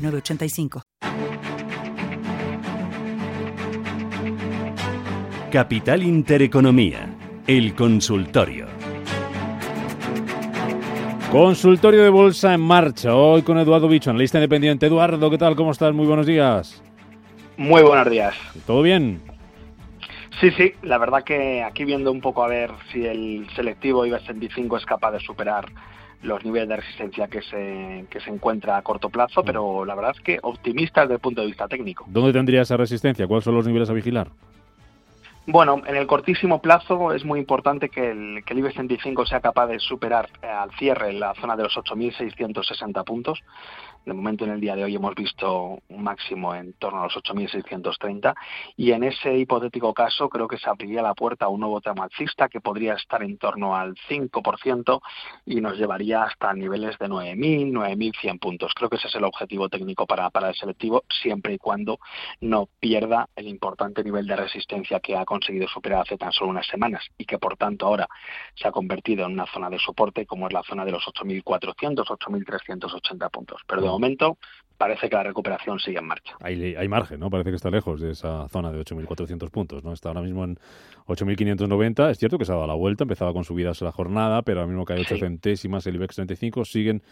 906985. Capital Intereconomía, el consultorio. Consultorio de Bolsa en marcha, hoy con Eduardo Bicho, analista independiente. Eduardo, ¿qué tal? ¿Cómo estás? Muy buenos días. Muy buenos días. ¿Todo bien? Sí, sí, la verdad que aquí viendo un poco a ver si el selectivo IBEX 25 es capaz de superar los niveles de resistencia que se, que se encuentra a corto plazo, pero la verdad es que optimista desde el punto de vista técnico. ¿Dónde tendría esa resistencia? ¿Cuáles son los niveles a vigilar? Bueno, en el cortísimo plazo es muy importante que el, que el IBEX 35 sea capaz de superar eh, al cierre la zona de los 8.660 puntos. De momento, en el día de hoy hemos visto un máximo en torno a los 8.630 y en ese hipotético caso creo que se abriría la puerta a un nuevo tramo alcista que podría estar en torno al 5% y nos llevaría hasta niveles de 9.000, 9.100 puntos. Creo que ese es el objetivo técnico para, para el selectivo, siempre y cuando no pierda el importante nivel de resistencia que ha conseguido superar hace tan solo unas semanas y que por tanto ahora se ha convertido en una zona de soporte como es la zona de los 8.400, 8.380 puntos. Pero de momento parece que la recuperación sigue en marcha. Hay, hay margen, ¿no? Parece que está lejos de esa zona de 8.400 puntos, ¿no? Está ahora mismo en 8.590. Es cierto que se ha dado la vuelta, empezaba con subidas la jornada, pero ahora mismo que hay 8 centésimas el IBEX 35. Siguen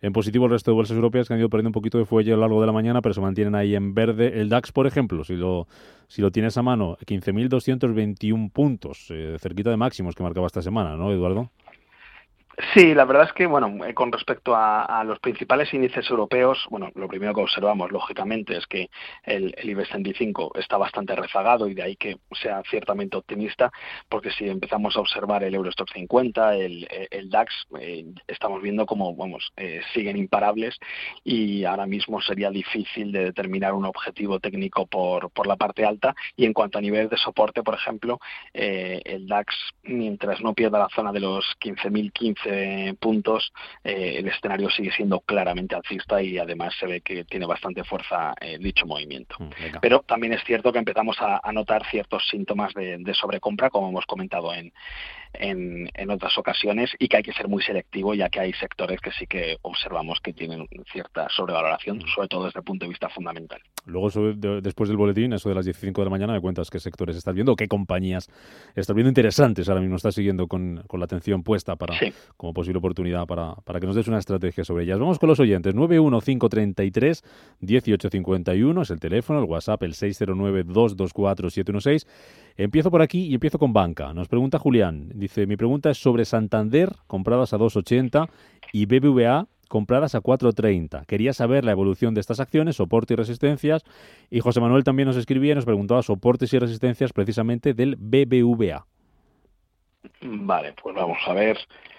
en positivo el resto de bolsas europeas que han ido perdiendo un poquito de fuelle a lo largo de la mañana, pero se mantienen ahí en verde. El DAX, por ejemplo, si lo, si lo tienes a mano, 15.221 puntos, eh, cerquita de máximos que marcaba esta semana, ¿no, Eduardo? Sí, la verdad es que, bueno, eh, con respecto a, los principales índices europeos, bueno, lo primero que observamos, lógicamente, es que el, el IBEX 35 está bastante rezagado y de ahí que sea ciertamente optimista, porque si empezamos a observar el Eurostock 50, el, el DAX, eh, estamos viendo como, vamos, eh, siguen imparables y ahora mismo sería difícil de determinar un objetivo técnico por, por la parte alta. Y en cuanto a nivel de soporte, por ejemplo, el DAX, mientras no pierda la zona de los 15.015 puntos, eh, el escenario sigue siendo claramente alcista y además se ve que tiene bastante fuerza eh, dicho movimiento. Mm, Pero también es cierto que empezamos a, notar ciertos síntomas de, de sobrecompra, como hemos comentado en, en, en, otras ocasiones y que hay que ser muy selectivo ya que hay sectores que sí que observamos que tienen cierta sobrevaloración, mm. sobre todo desde el punto de vista fundamental. Luego, después del boletín, eso de las 15 de la mañana, me cuentas qué sectores estás viendo, qué compañías estás viendo interesantes ahora mismo, estás siguiendo con, con la atención puesta para como posible oportunidad para, para que nos des una estrategia sobre ellas. Vamos con los oyentes. 91533 1851 es el teléfono, el WhatsApp, el 609 224 716 Empiezo por aquí y empiezo con banca. Nos pregunta Julián. Dice, mi pregunta es sobre Santander, compradas a 2,80 y BBVA, compradas a 4.30. Quería saber la evolución de estas acciones, soporte y resistencias. Y José Manuel también nos escribía y nos preguntaba soportes y resistencias precisamente del BBVA. Vale, pues vamos a ver.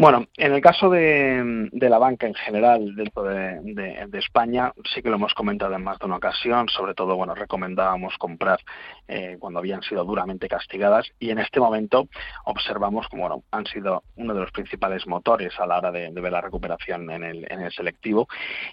Bueno, en el caso de, la banca en general dentro de, España, sí que lo hemos comentado en más de una ocasión, sobre todo, bueno, recomendábamos comprar eh, cuando habían sido duramente castigadas y en este momento observamos como, bueno, han sido uno de los principales motores a la hora de, ver la recuperación en el, en el selectivo.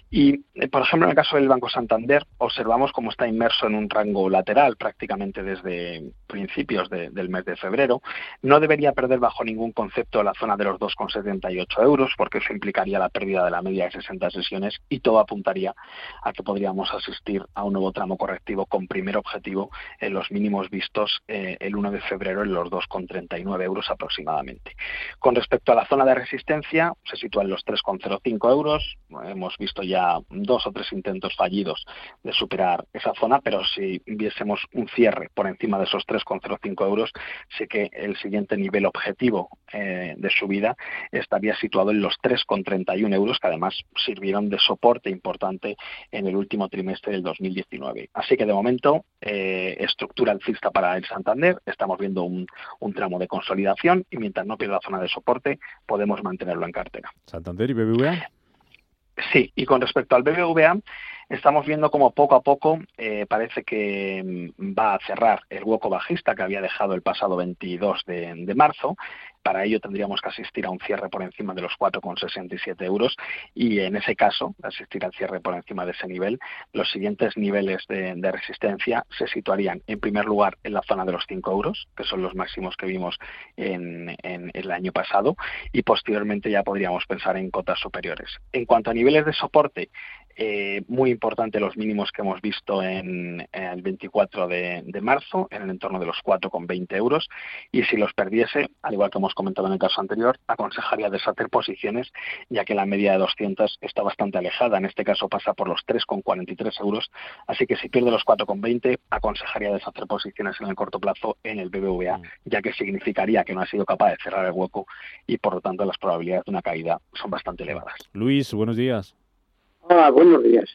Y, eh, por ejemplo, en el caso del Banco Santander, observamos cómo está inmerso en un rango lateral prácticamente desde principios del mes de febrero. No debería perder bajo ningún concepto la zona de los 2,6 78 euros, porque eso implicaría la pérdida de la media de 60 sesiones y todo apuntaría a que podríamos asistir a un nuevo tramo correctivo con primer objetivo en los mínimos vistos eh, el 1 de febrero en los 2,39 euros aproximadamente. Con respecto a la zona de resistencia, se sitúa en los 3,05 euros. Hemos visto ya dos o tres intentos fallidos de superar esa zona, pero si viésemos un cierre por encima de esos 3,05 euros, sé que el siguiente nivel objetivo eh, de subida estaría situado en los 3,31 euros, que además sirvieron de soporte importante en el último trimestre del 2019. Así que de momento, eh, estructura alcista para el Santander, estamos viendo un, tramo de consolidación y mientras no pierda zona de soporte, podemos mantenerlo en cartera. Santander y BBVA. Sí, y con respecto al BBVA, estamos viendo como poco a poco eh, parece que mm, va a cerrar el hueco bajista que había dejado el pasado 22 de, marzo. Para ello tendríamos que asistir a un cierre por encima de los 4,67 euros y en ese caso, asistir al cierre por encima de ese nivel, los siguientes niveles de, resistencia se situarían en primer lugar en la zona de los 5 euros, que son los máximos que vimos en, el año pasado, y posteriormente ya podríamos pensar en cotas superiores. En cuanto a niveles de soporte, eh, muy importante los mínimos que hemos visto en, el 24 de, marzo, en el entorno de los 4,20 euros, y si los perdiese, al igual que hemos comentado en el caso anterior, aconsejaría deshacer posiciones, ya que la media de 200 está bastante alejada, en este caso pasa por los 3,43 euros, así que si pierde los 4,20, aconsejaría deshacer posiciones en el corto plazo en el BBVA, mm. ya que significaría que no ha sido capaz de cerrar el hueco y por lo tanto las probabilidades de una caída son bastante elevadas. Luis, buenos días. Ah, buenos días.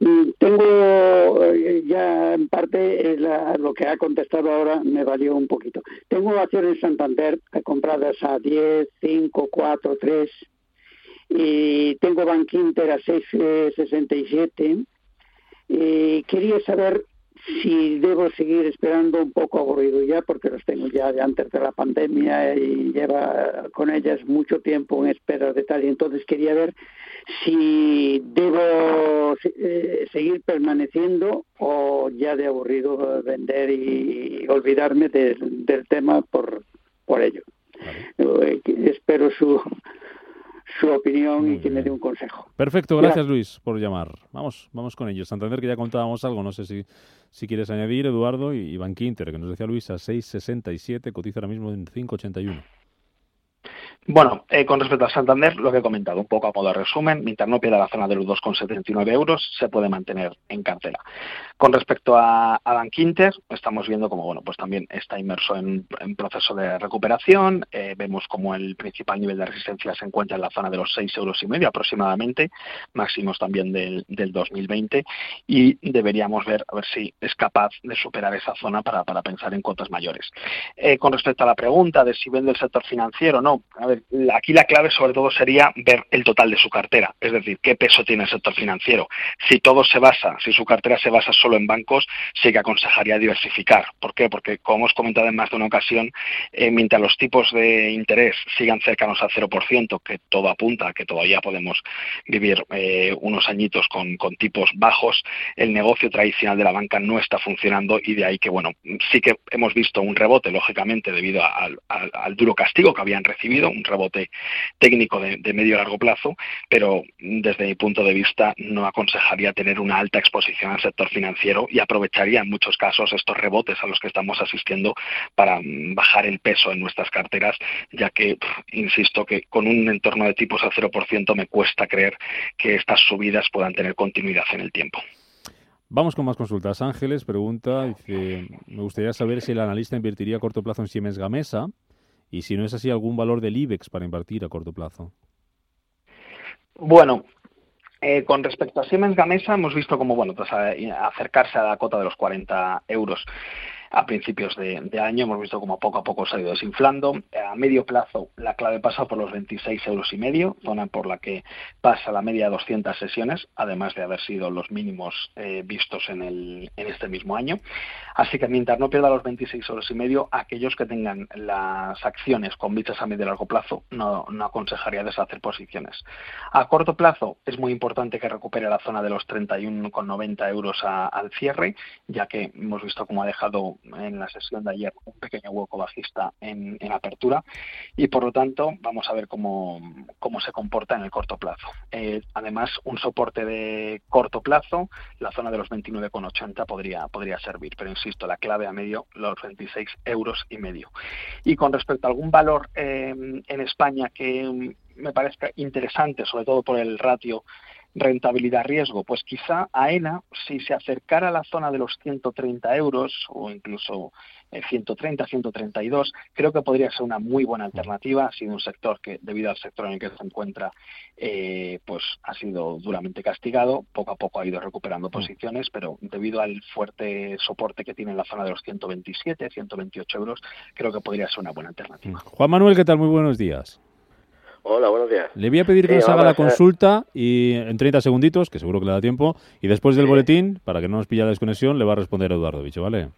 Mm, tengo eh, ya en parte eh, lo que ha contestado ahora me valió un poquito. Tengo acciones Santander compradas a 10, 5, 4, 3 y tengo Bank Inter a 6,67 eh, y quería saber si debo seguir esperando un poco aburrido ya, porque los tengo ya de antes de la pandemia y lleva con ellas mucho tiempo en espera de tal. Y entonces quería ver si debo eh, seguir permaneciendo o ya de aburrido vender y olvidarme del tema por, por ello. Eh, espero su, su opinión y que me dé un consejo. Perfecto, gracias, Luis por llamar. Vamos, vamos con ellos. Santander que ya contábamos algo, no sé si, si quieres añadir, Eduardo, y, y Inter, que nos decía Luis a 6.67, cotiza ahora mismo en 5.81. Bueno, eh, con respecto a Santander, lo que he comentado, un poco a modo de resumen, mientras no pierda la zona de los 2,79 euros, se puede mantener en cartera. Con respecto a, a Bankinter, estamos viendo como, bueno, pues también está inmerso en, en proceso de recuperación, eh, vemos como el principal nivel de resistencia se encuentra en la zona de los 6 euros y medio aproximadamente, máximos también del, del 2020, y deberíamos ver a ver si es capaz de superar esa zona para, para pensar en cuotas mayores. Eh, con respecto a la pregunta de si vende el sector financiero, no, a ver, aquí la clave sobre todo sería ver el total de su cartera, es decir, qué peso tiene el sector financiero. Si todo se basa, si su cartera se basa solo en bancos, sí que aconsejaría diversificar. ¿Por qué? Porque, como hemos comentado en más de una ocasión, eh, mientras los tipos de interés sigan cercanos al 0%, que todo apunta a que todavía podemos vivir eh, unos añitos con, tipos bajos, el negocio tradicional de la banca no está funcionando y de ahí que, bueno, sí que hemos visto un rebote, lógicamente, debido al, al duro castigo que habían recibido, un rebote técnico de, medio y largo plazo, pero desde mi punto de vista no aconsejaría tener una alta exposición al sector financiero y aprovecharía en muchos casos estos rebotes a los que estamos asistiendo para mm, bajar el peso en nuestras carteras, ya que, insisto, que con un entorno de tipos al 0% me cuesta creer que estas subidas puedan tener continuidad en el tiempo. Vamos con más consultas. Ángeles pregunta, dice, me gustaría saber si el analista invertiría a corto plazo en Siemens Gamesa y si no es así, algún valor del IBEX para invertir a corto plazo. Bueno, eh, con respecto a Siemens Gamesa, hemos visto como bueno, pues acercarse a la cota de los 40 euros a principios de, año. Hemos visto como poco a poco se ha ido desinflando. A medio plazo la clave pasa por los 26 euros y medio, zona por la que pasa la media de 200 sesiones, además de haber sido los mínimos eh, vistos en, el, en este mismo año. Así que mientras no pierda los 26 euros y medio, aquellos que tengan las acciones con vistas a medio y largo plazo, no, no aconsejaría deshacer posiciones. A corto plazo es muy importante que recupere la zona de los 31,90 euros al cierre, ya que hemos visto cómo ha dejado en la sesión de ayer un pequeño hueco bajista en, apertura y por lo tanto vamos a ver cómo, cómo se comporta en el corto plazo. Eh, además, un soporte de corto plazo, la zona de los 29,80 podría, podría servir, pero insisto, la clave a medio, los 26 euros y medio. Y con respecto a algún valor eh, en España que me parezca interesante, sobre todo por el ratio rentabilidad-riesgo? Pues quizá AENA, si se acercara a la zona de los 130 euros o incluso 130, eh, 132, creo que podría ser una muy buena alternativa. Ha sido un sector que, debido al sector en el que se encuentra, eh, pues ha sido duramente castigado. Poco a poco ha ido recuperando mm. posiciones, pero debido al fuerte soporte que tiene en la zona de los 127, 128 euros, creo que podría ser una buena alternativa. Juan Manuel, ¿qué tal? Muy buenos días. Hola, buenos días. Le voy a pedir que nos haga la consulta y en 30 segunditos, que seguro que le da tiempo, y después del boletín, para que no nos pille la desconexión, le va a responder Eduardo Bicho, ¿vale?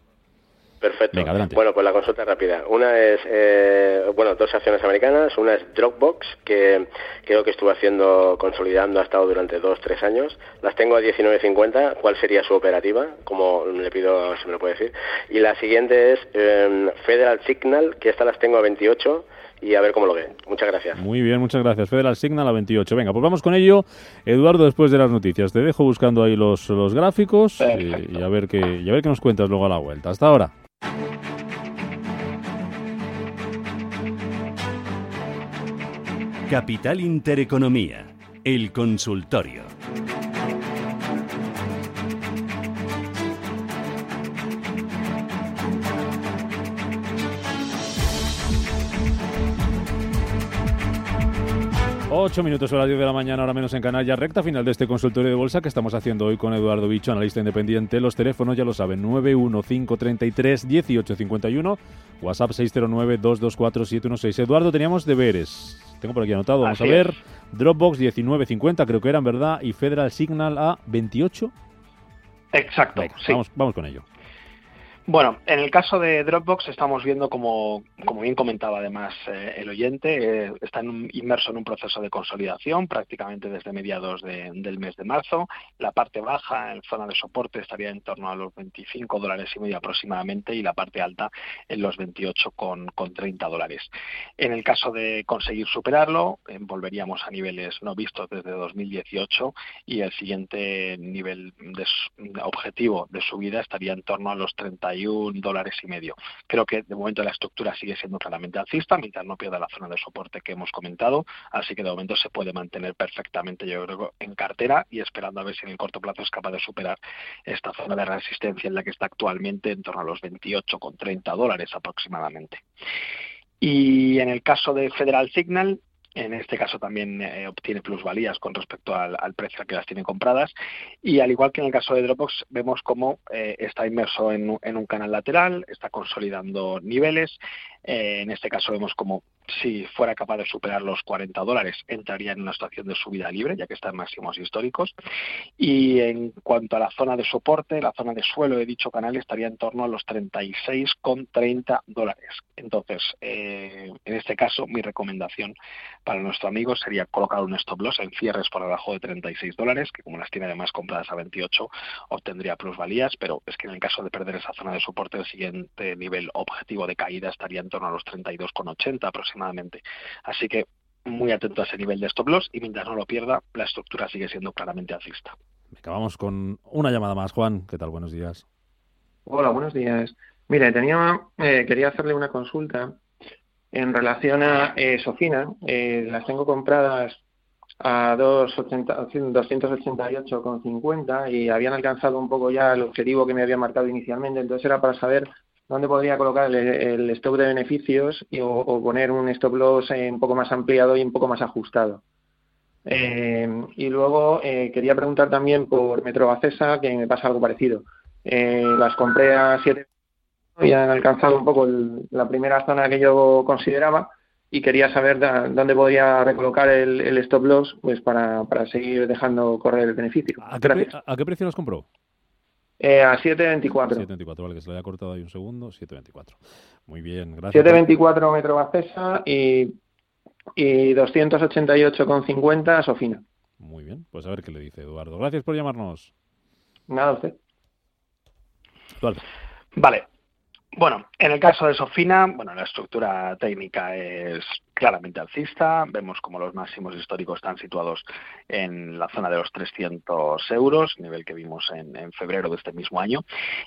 Perfecto. Bueno, pues la consulta rápida. Una es, eh, bueno, dos acciones americanas. Una es Dropbox, que creo que estuvo haciendo, consolidando, ha estado durante dos, tres años. Las tengo a 19.50. ¿Cuál sería su operativa? Como le pido, si me lo puede decir. Y la siguiente es em, Federal Signal, que estas las tengo a 28 y a ver cómo lo ve. Muchas gracias. Muy bien, muchas gracias. Federal Signal a 28. Venga, pues vamos con ello. Eduardo, después de las noticias. Te dejo buscando ahí los, los gráficos y, y, a ver qué, y a ver qué nos cuentas luego a la vuelta. Hasta ahora. Capital Intereconomía, el consultorio. Ocho minutos a las 10 de la mañana, ahora menos en Canalla, recta final de este consultorio de bolsa que estamos haciendo hoy con Eduardo Bicho, analista independiente. Los teléfonos ya lo saben, 915331851, WhatsApp 609224716. Eduardo, teníamos deberes. Tengo por aquí anotado, vamos a ver. Dropbox 19.50, creo que era en verdad, y Federal Signal a 28. Exacto, vamos, vamos con ello. Bueno, en el caso de Dropbox estamos viendo, como, como bien comentaba además eh, el oyente, eh, está inmerso en un proceso de consolidación prácticamente desde mediados del mes de marzo. La parte baja, en zona de soporte, estaría en torno a los 25 dólares y medio aproximadamente y la parte alta en los 28 con, con 30 dólares. En el caso de conseguir superarlo, eh, volveríamos a niveles no vistos desde 2018 y el siguiente nivel de, objetivo de subida estaría en torno a los 30 dólares y medio. Creo que de momento la estructura sigue siendo claramente alcista mientras no pierda la zona de soporte que hemos comentado, así que de momento se puede mantener perfectamente, yo creo, en cartera y esperando a ver si en el corto plazo es capaz de superar esta zona de resistencia en la que está actualmente en torno a los 28,30 dólares aproximadamente. Y en el caso de Federal Signal, en este caso también eh, obtiene plusvalías con respecto al, precio al que las tiene compradas. Y al igual que en el caso de Dropbox, vemos cómo eh, está inmerso en, en, un canal lateral, está consolidando niveles eh, en este caso vemos como si fuera capaz de superar los 40 dólares, entraría en una situación de subida libre, ya que está en máximos históricos. Y en cuanto a la zona de soporte, la zona de suelo de dicho canal estaría en torno a los 36,30 dólares. Entonces, eh, en este caso, mi recomendación para nuestro amigo sería colocar un stop loss en cierres por debajo de 36 dólares, que como las tiene además compradas a 28, obtendría plusvalías, pero es que en el caso de perder esa zona de soporte, el siguiente nivel objetivo de caída estaría en torno a los 32,80 aproximadamente. Así que muy atento a ese nivel de stop loss y mientras no lo pierda, la estructura sigue siendo claramente alcista. Acabamos con una llamada más. Juan, ¿qué tal? Buenos días. Hola, buenos días. Mire, tenía, eh, quería hacerle una consulta en relación a eh, Sofina. Eh, las tengo compradas a 288,50 y habían alcanzado un poco ya el objetivo que me había marcado inicialmente. Entonces era para saber dónde podría colocar el, stop de beneficios o, poner un stop loss un poco más ampliado y un poco más ajustado. Eh, y luego eh, quería preguntar también por Metrobacesa, que me pasa algo parecido. Eh, las compré a 7 y han alcanzado un poco la primera zona que yo consideraba y quería saber dónde podría recolocar el, stop loss pues para, seguir dejando correr el beneficio. ¿A qué, ¿A qué precio las compró? Eh, a 7.24. 7.24, vale, que se le haya cortado ahí un segundo. 7.24. Muy bien, gracias. 7.24 Metro Bacesa y, y 288,50 Sofina. Muy bien, pues a ver qué le dice Eduardo. Gracias por llamarnos. Nada, usted. Vale. Bueno, en el caso de Sofina, bueno, la estructura técnica es claramente alcista. Vemos como los máximos históricos están situados en la zona de los 300 euros, nivel que vimos en, febrero de este mismo año.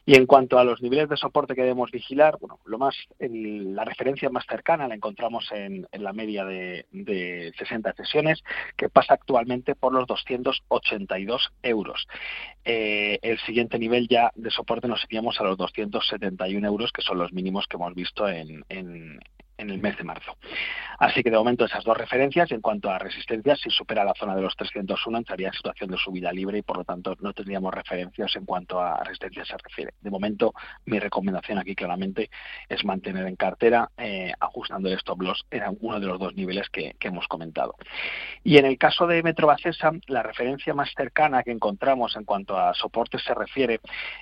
Y en cuanto a los niveles de soporte que debemos vigilar, bueno, lo más, la referencia más cercana la encontramos en, la media de, 60 sesiones, que pasa actualmente por los 282 euros. Eh, el siguiente nivel ya de soporte nos iríamos a los 271 euros, que son los mínimos que hemos visto en, en el mes de marzo. Así que de momento esas dos referencias. En cuanto a resistencia, si supera la zona de los 301 entraría en situación de subida libre y por lo tanto no tendríamos referencias en cuanto a resistencia se refiere. De momento mi recomendación aquí claramente es mantener en cartera eh, ajustando el stop loss en uno de los dos niveles que, hemos comentado. Y en el caso de Metrobacesa, la referencia más cercana que encontramos en cuanto a soporte se refiere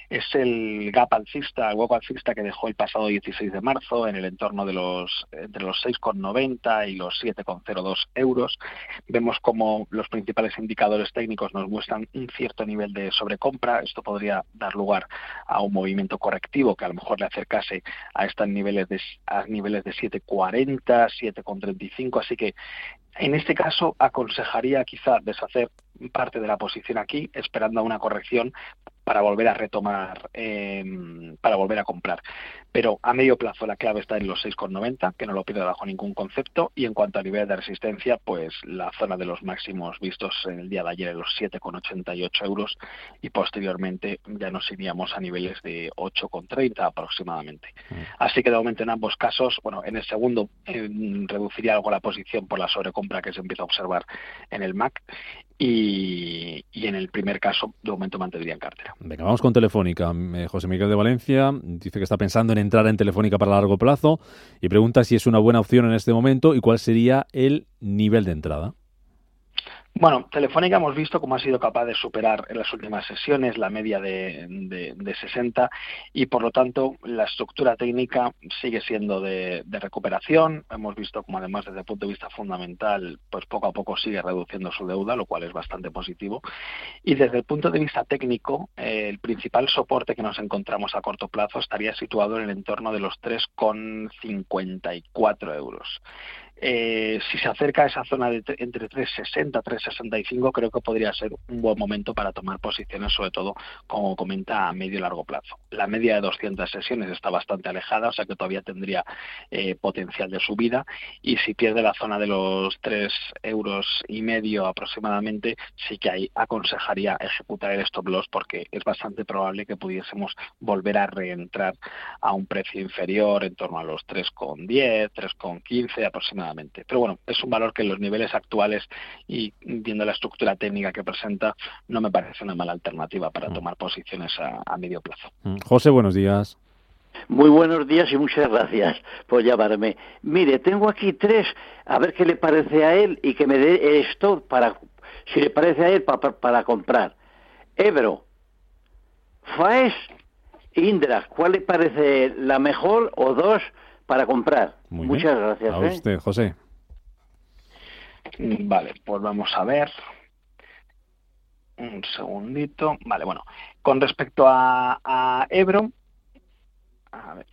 es el gap alcista, el hueco alcista que dejó el pasado 16 de marzo en el entorno de los entre los 6,90 y los 7,02 euros. Vemos como los principales indicadores técnicos nos muestran un cierto nivel de sobrecompra. Esto podría dar lugar a un movimiento correctivo que a lo mejor le acercase a estos niveles de, a niveles de 7,40, 7,35. Así que en este caso aconsejaría quizá deshacer parte de la posición aquí, esperando a una corrección para volver a retomar, em, para volver a comprar. Pero a medio plazo la clave está en los 6,90, que no lo pido bajo ningún concepto, y en cuanto a nivel de resistencia, pues la zona de los máximos vistos en el día de ayer en los 7,88 euros y posteriormente ya nos iríamos a niveles de 8,30 aproximadamente. Mm. Así que de momento en ambos casos, bueno, en el segundo reduciría algo la posición por la sobrecompra que se empieza a observar en el MAC y, en el primer caso, de momento mantendría en cartera. Venga, vamos con Telefónica. Eh, José Miguel de Valencia dice que está pensando en entrar en Telefónica para largo plazo y pregunta si es una buena opción en este momento y cuál sería el nivel de entrada. Bueno, Telefónica hemos visto cómo ha sido capaz de superar en las últimas sesiones la media de, de, 60 y por lo tanto la estructura técnica sigue siendo de, recuperación. Hemos visto como además desde el punto de vista fundamental pues poco a poco sigue reduciendo su deuda, lo cual es bastante positivo. Y desde el punto de vista técnico, eh, el principal soporte que nos encontramos a corto plazo estaría situado en el entorno de los 3,54 euros. Eh, si se acerca a esa zona de entre 360 y 365 creo que podría ser un buen momento para tomar posiciones sobre todo como comenta a medio y largo plazo. La media de 200 sesiones está bastante alejada o sea que todavía tendría eh, potencial de subida. Y si pierde la zona de los 3 euros y medio aproximadamente sí que ahí aconsejaría ejecutar el stop loss porque es bastante probable que pudiésemos volver a reentrar a un precio inferior en torno a los 3,10 3,15 aproximadamente pero bueno, es un valor que en los niveles actuales y viendo la estructura técnica que presenta, no me parece una mala alternativa para mm. tomar posiciones a, medio plazo. Mm. José, buenos días. Muy buenos días y muchas gracias por llamarme. Mire, tengo aquí tres, a ver qué le parece a él y que me dé esto para, si le parece a él, para, para comprar. Ebro, Faes, Indra, ¿cuál le parece la mejor o dos para comprar. Muchas gracias. A ¿eh? usted, José. Vale, pues vamos a ver. Un segundito. Vale, bueno. Con respecto a, a Ebro, a ver.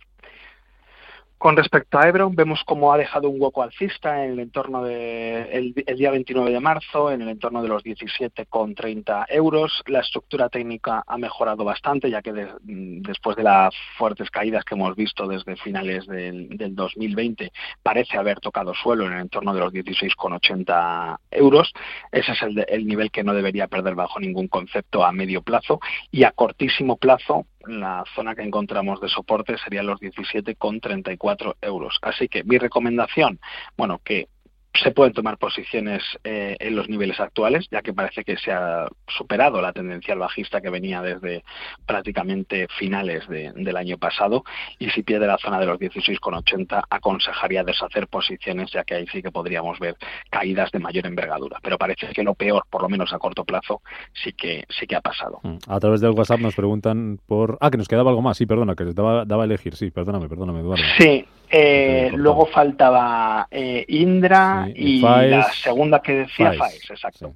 Con respecto a Ebro, vemos cómo ha dejado un hueco alcista en el entorno de el, día 29 de marzo, en el entorno de los 17,30 euros. La estructura técnica ha mejorado bastante, ya que después de las fuertes caídas que hemos visto desde finales del, 2020, parece haber tocado suelo en el entorno de los 16,80 euros. Ese es el, el nivel que no debería perder bajo ningún concepto a medio plazo y a cortísimo plazo la zona que encontramos de soporte serían los 17,34 euros. Así que mi recomendación, bueno, que se pueden tomar posiciones eh, en los niveles actuales, ya que parece que se ha superado la tendencia bajista que venía desde prácticamente finales del año pasado y si pierde la zona de los 16,80 aconsejaría deshacer posiciones, ya que ahí sí que podríamos ver caídas de mayor envergadura. Pero parece que lo peor, por lo menos a corto plazo, sí que sí que ha pasado. Mm. A través del WhatsApp nos preguntan por... Ah, que nos quedaba algo más, sí, perdona, que daba, daba a elegir, sí, perdóname, perdóname, Eduardo. Sí, eh, luego faltaba eh, Indra y, la segunda que decía Faes, exacto.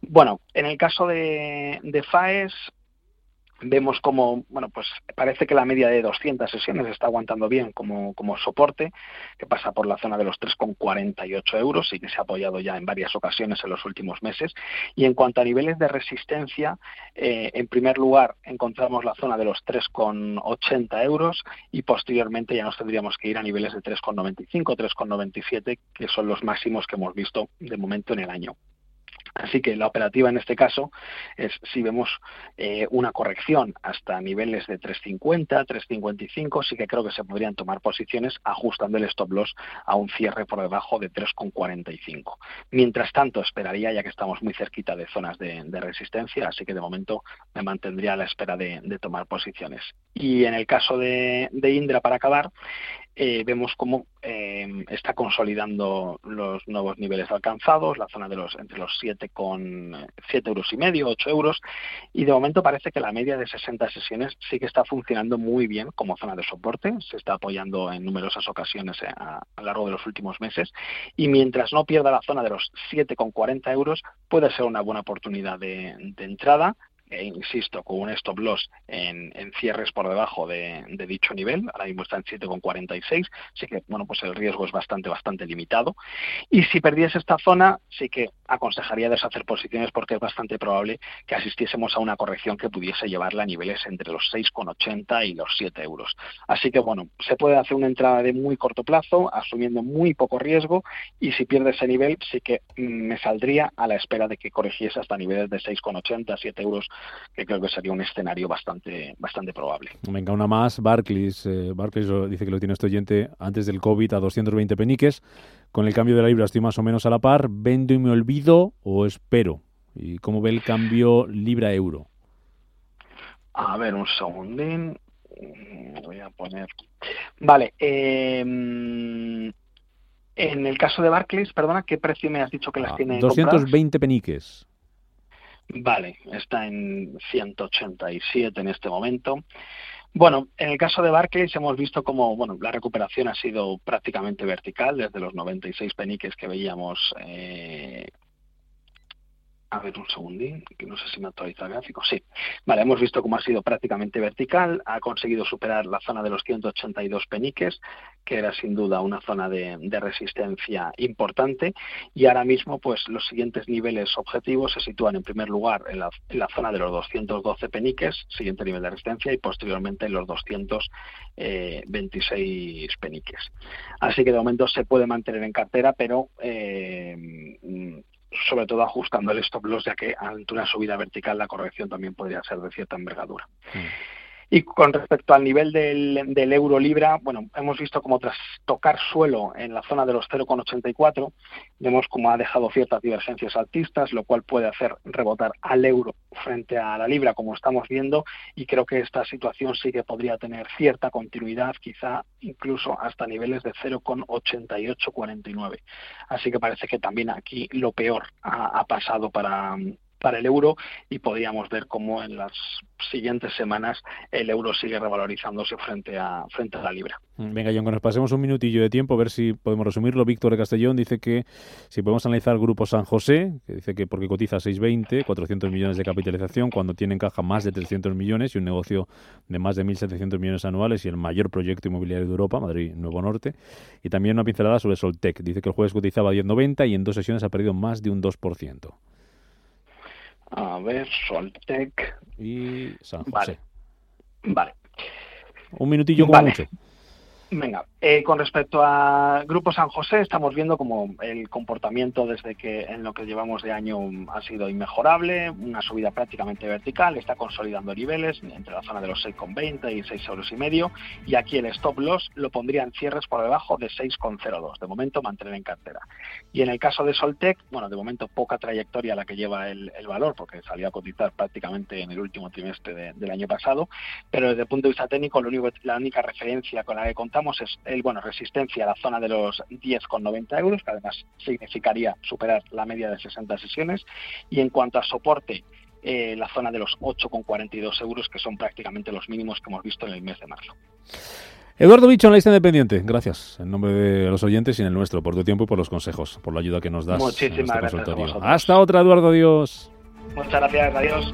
Bueno, en el caso de, de Faes, vemos como, bueno, pues parece que la media de 200 sesiones está aguantando bien como, como soporte, que pasa por la zona de los 3,48 euros y que se ha apoyado ya en varias ocasiones en los últimos meses. Y en cuanto a niveles de resistencia, eh, en primer lugar encontramos la zona de los 3,80 euros y posteriormente ya nos tendríamos que ir a niveles de 3,95, 3,97, que son los máximos que hemos visto de momento en el año. Así que la operativa en este caso es si vemos eh, una corrección hasta niveles de 3.50, 3.55, sí que creo que se podrían tomar posiciones ajustando el stop loss a un cierre por debajo de 3.45. Mientras tanto, esperaría, ya que estamos muy cerquita de zonas de, resistencia, así que de momento me mantendría a la espera de, tomar posiciones. Y en el caso de Indra, para acabar, eh, vemos cómo eh, está consolidando los nuevos niveles alcanzados, la zona de los entre los 7 con 7 euros y medio, 8 euros, y de momento parece que la media de 60 sesiones sí que está funcionando muy bien como zona de soporte, se está apoyando en numerosas ocasiones eh, a, lo largo de los últimos meses, y mientras no pierda la zona de los 7 con 40 euros, puede ser una buena oportunidad de entrada e insisto, con un stop loss en, cierres por debajo de, dicho nivel, ahora mismo está en 7,46, así que bueno, pues el riesgo es bastante, bastante limitado. Y si perdiese esta zona, sí que aconsejaría deshacer posiciones porque es bastante probable que asistiésemos a una corrección que pudiese llevarla a niveles entre los 6,80 y los 7 euros. Así que bueno, se puede hacer una entrada de muy corto plazo, asumiendo muy poco riesgo, y si pierde ese nivel, sí que mm, me saldría a la espera de que corrigiese hasta niveles de 6,80, 7 euros que creo que sería un escenario bastante, bastante probable. Venga, una más. Barclays, eh, Barclays dice que lo tiene este oyente antes del COVID a 220 peniques. Con el cambio de la libra estoy más o menos a la par. ¿Vendo y me olvido o espero? ¿Y cómo ve el cambio libra-euro? A ver, un segundín. Voy a poner. Vale. Em, en el caso de Barclays, perdona, ¿qué precio me has dicho que las ah, tiene? 220 peniques. Vale, está en 187 en este momento. Bueno, en el caso de Barclays hemos visto como bueno, la recuperación ha sido prácticamente vertical desde los 96 peniques que veíamos eh, a ver un segundín, que no sé si me actualiza el gráfico. Sí. Vale, hemos visto cómo ha sido prácticamente vertical, ha conseguido superar la zona de los 182 peniques, que era sin duda una zona de, resistencia importante, y ahora mismo, pues los siguientes niveles objetivos se sitúan en primer lugar en la, zona de los 212 peniques, siguiente nivel de resistencia, y posteriormente en los 226 peniques. Así que de momento se puede mantener en cartera, pero eh, sobre todo ajustando el stop loss, ya que ante una subida vertical la corrección también podría ser de cierta envergadura. Mm. Y con respecto al nivel del, euro libra, bueno, hemos visto como tras tocar suelo en la zona de los 0,84, vemos como ha dejado ciertas divergencias altistas, lo cual puede hacer rebotar al euro frente a la libra, como estamos viendo, y creo que esta situación sí que podría tener cierta continuidad, quizá incluso hasta niveles de 0,8849. Así que parece que también aquí lo peor ha pasado para, el euro y podríamos ver cómo en las siguientes semanas el euro sigue revalorizándose frente a frente a la libra. Mm, venga, John, que nos pasemos un minutillo de tiempo a ver si podemos resumirlo. Víctor de Castellón dice que si podemos analizar el grupo San José, que dice que porque cotiza 620, 400 millones de capitalización, cuando tiene en caja más de 300 millones y un negocio de más de 1.700 millones anuales y el mayor proyecto inmobiliario de Europa, Madrid Nuevo Norte. Y también una pincelada sobre Soltec. Dice que el jueves cotizaba 10.90 y en dos sesiones ha perdido más de un 2%. A ver, Soltec. Y San José. Vale. Un minutillo como mucho. Venga, eh, con respecto a Grupo San José, estamos viendo como el comportamiento desde que en lo que llevamos de año ha sido inmejorable, una subida prácticamente vertical, está consolidando niveles entre la zona de los 6,20 y 6 euros y medio, y aquí el stop loss lo pondría en cierres por debajo de 6,02, de momento mantener en cartera. Y en el caso de Soltec, bueno, de momento poca trayectoria la que lleva el, valor, porque salió a cotizar prácticamente en el último trimestre del año pasado, pero desde el punto de vista técnico, lo único, la única referencia con la que contamos es el bueno resistencia a la zona de los 10,90 euros, que además significaría superar la media de 60 sesiones. Y en cuanto a soporte, eh, la zona de los 8,42 euros, que son prácticamente los mínimos que hemos visto en el mes de marzo. Eduardo Bicho, en la lista independiente. Gracias, en nombre de los oyentes y en el nuestro, por tu tiempo y por los consejos, por la ayuda que nos das. Muchísimas este gracias. Hasta otra, Eduardo. Adiós. Muchas gracias. Adiós.